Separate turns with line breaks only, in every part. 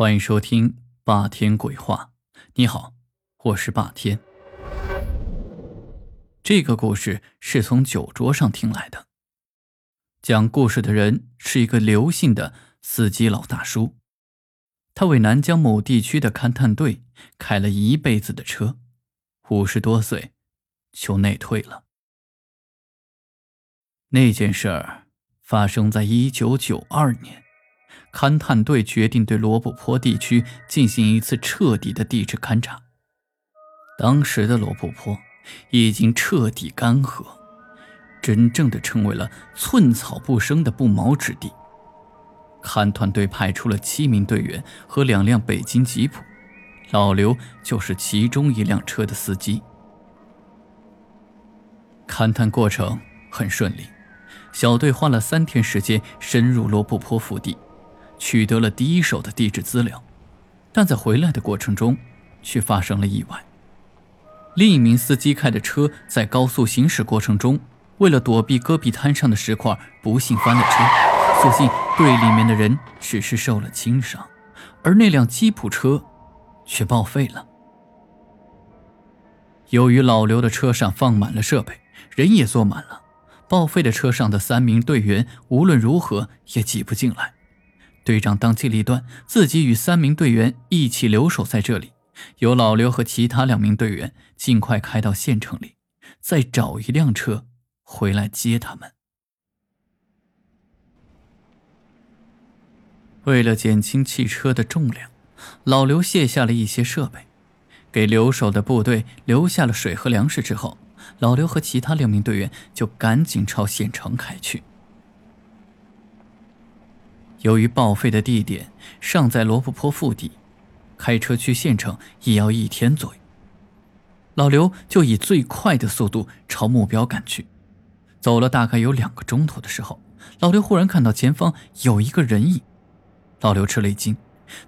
欢迎收听霸天鬼话。你好，我是霸天。这个故事是从酒桌上听来的。讲故事的人是一个刘姓的司机老大叔，他为南疆某地区的勘探队开了一辈子的车，五十多岁就内退了。那件事儿发生在一九九二年。勘探队决定对罗布泊地区进行一次彻底的地质勘察。当时的罗布泊已经彻底干涸，真正的成为了寸草不生的不毛之地。勘探队派出了七名队员和两辆北京吉普，老刘就是其中一辆车的司机。勘探过程很顺利，小队花了三天时间深入罗布泊腹地。取得了第一手的地质资料，但在回来的过程中，却发生了意外。另一名司机开的车在高速行驶过程中，为了躲避戈壁滩上的石块，不幸翻了车。所幸队里面的人只是受了轻伤，而那辆吉普车却报废了。由于老刘的车上放满了设备，人也坐满了，报废的车上的三名队员无论如何也挤不进来。队长当机立断，自己与三名队员一起留守在这里，由老刘和其他两名队员尽快开到县城里，再找一辆车回来接他们。为了减轻汽车的重量，老刘卸下了一些设备，给留守的部队留下了水和粮食之后，老刘和其他两名队员就赶紧朝县城开去。由于报废的地点尚在罗布泊腹地，开车去县城也要一天左右。老刘就以最快的速度朝目标赶去。走了大概有两个钟头的时候，老刘忽然看到前方有一个人影。老刘吃了一惊，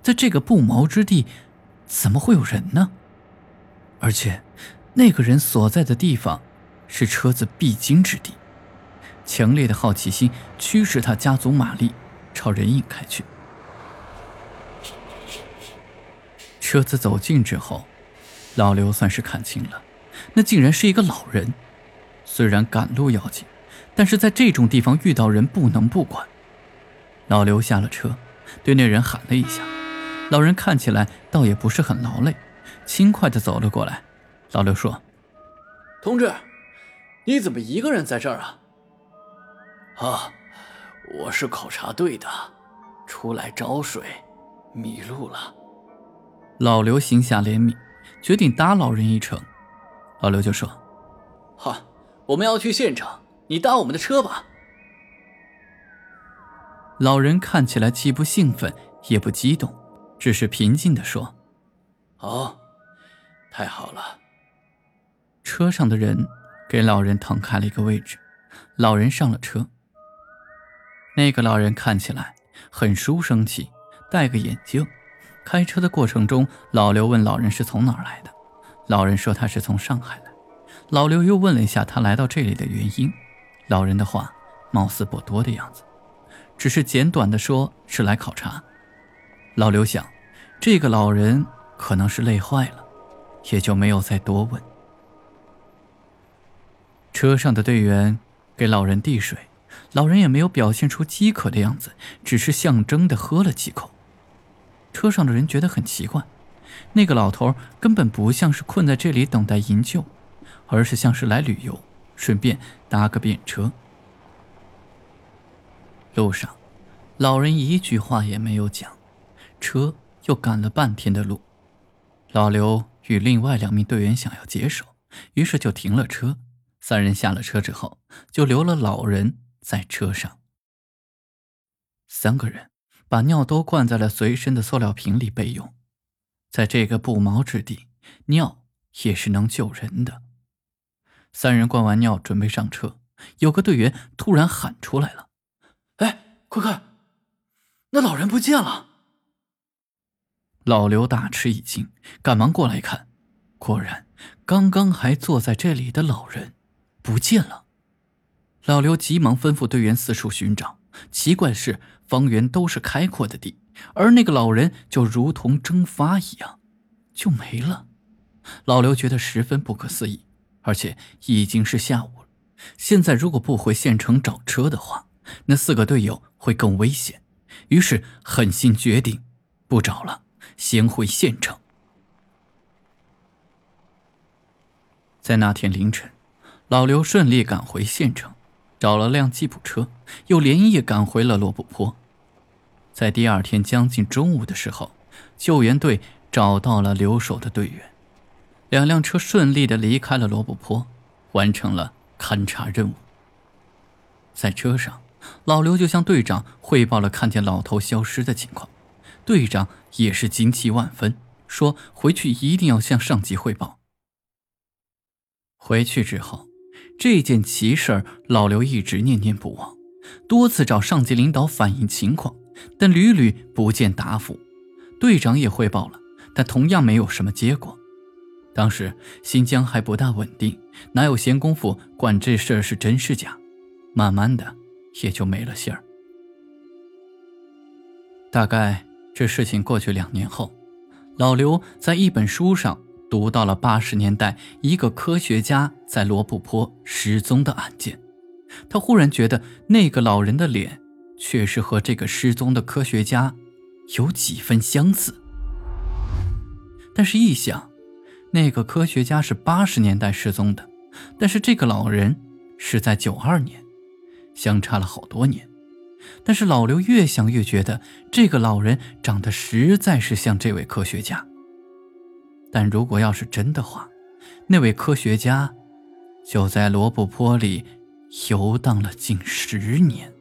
在这个不毛之地，怎么会有人呢？而且，那个人所在的地方是车子必经之地。强烈的好奇心驱使他加足马力。朝人影开去。车子走近之后，老刘算是看清了，那竟然是一个老人。虽然赶路要紧，但是在这种地方遇到人不能不管。老刘下了车，对那人喊了一下。老人看起来倒也不是很劳累，轻快地走了过来。老刘说：“
同志，你怎么一个人在这儿啊？”
啊。我是考察队的，出来找水，迷路了。
老刘心下怜悯，决定搭老人一程。老刘就说：“
好，我们要去县城，你搭我们的车吧。”
老人看起来既不兴奋也不激动，只是平静地说：“
哦，太好了。”
车上的人给老人腾开了一个位置，老人上了车。那个老人看起来很书生气，戴个眼镜。开车的过程中，老刘问老人是从哪儿来的，老人说他是从上海来。老刘又问了一下他来到这里的原因，老人的话貌似不多的样子，只是简短的说是来考察。老刘想，这个老人可能是累坏了，也就没有再多问。车上的队员给老人递水。老人也没有表现出饥渴的样子，只是象征的喝了几口。车上的人觉得很奇怪，那个老头根本不像是困在这里等待营救，而是像是来旅游，顺便搭个便车。路上，老人一句话也没有讲，车又赶了半天的路。老刘与另外两名队员想要解手，于是就停了车。三人下了车之后，就留了老人。在车上，三个人把尿都灌在了随身的塑料瓶里备用。在这个不毛之地，尿也是能救人的。三人灌完尿，准备上车，有个队员突然喊出来了：“
哎，快看，那老人不见了！”
老刘大吃一惊，赶忙过来看，果然，刚刚还坐在这里的老人不见了。老刘急忙吩咐队员四处寻找。奇怪的是，方圆都是开阔的地，而那个老人就如同蒸发一样，就没了。老刘觉得十分不可思议，而且已经是下午了。现在如果不回县城找车的话，那四个队友会更危险。于是狠心决定，不找了，先回县城。在那天凌晨，老刘顺利赶回县城，找了辆吉普车，又连夜赶回了罗布泊。在第二天将近中午的时候，救援队找到了留守的队员，两辆车顺利的离开了罗布泊，完成了勘察任务。在车上，老刘就向队长汇报了看见老头消失的情况，队长也是惊奇万分，说回去一定要向上级汇报。回去之后，这件奇事儿老刘一直念念不忘，多次找上级领导反映情况，但屡屡不见答复。队长也汇报了，但同样没有什么结果。当时新疆还不大稳定，哪有闲工夫管这事是真是假？慢慢的也就没了信儿。大概这事情过去两年后，老刘在一本书上。读到了八十年代一个科学家在罗布泊失踪的案件，他忽然觉得那个老人的脸确实和这个失踪的科学家有几分相似。但是，一想，那个科学家是八十年代失踪的，但是这个老人是在九二年，相差了好多年。但是老刘越想越觉得这个老人长得实在是像这位科学家。但如果要是真的话，那位科学家就在罗布泊里游荡了近十年。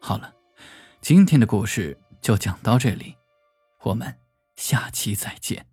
好了，今天的故事就讲到这里，我们下期再见。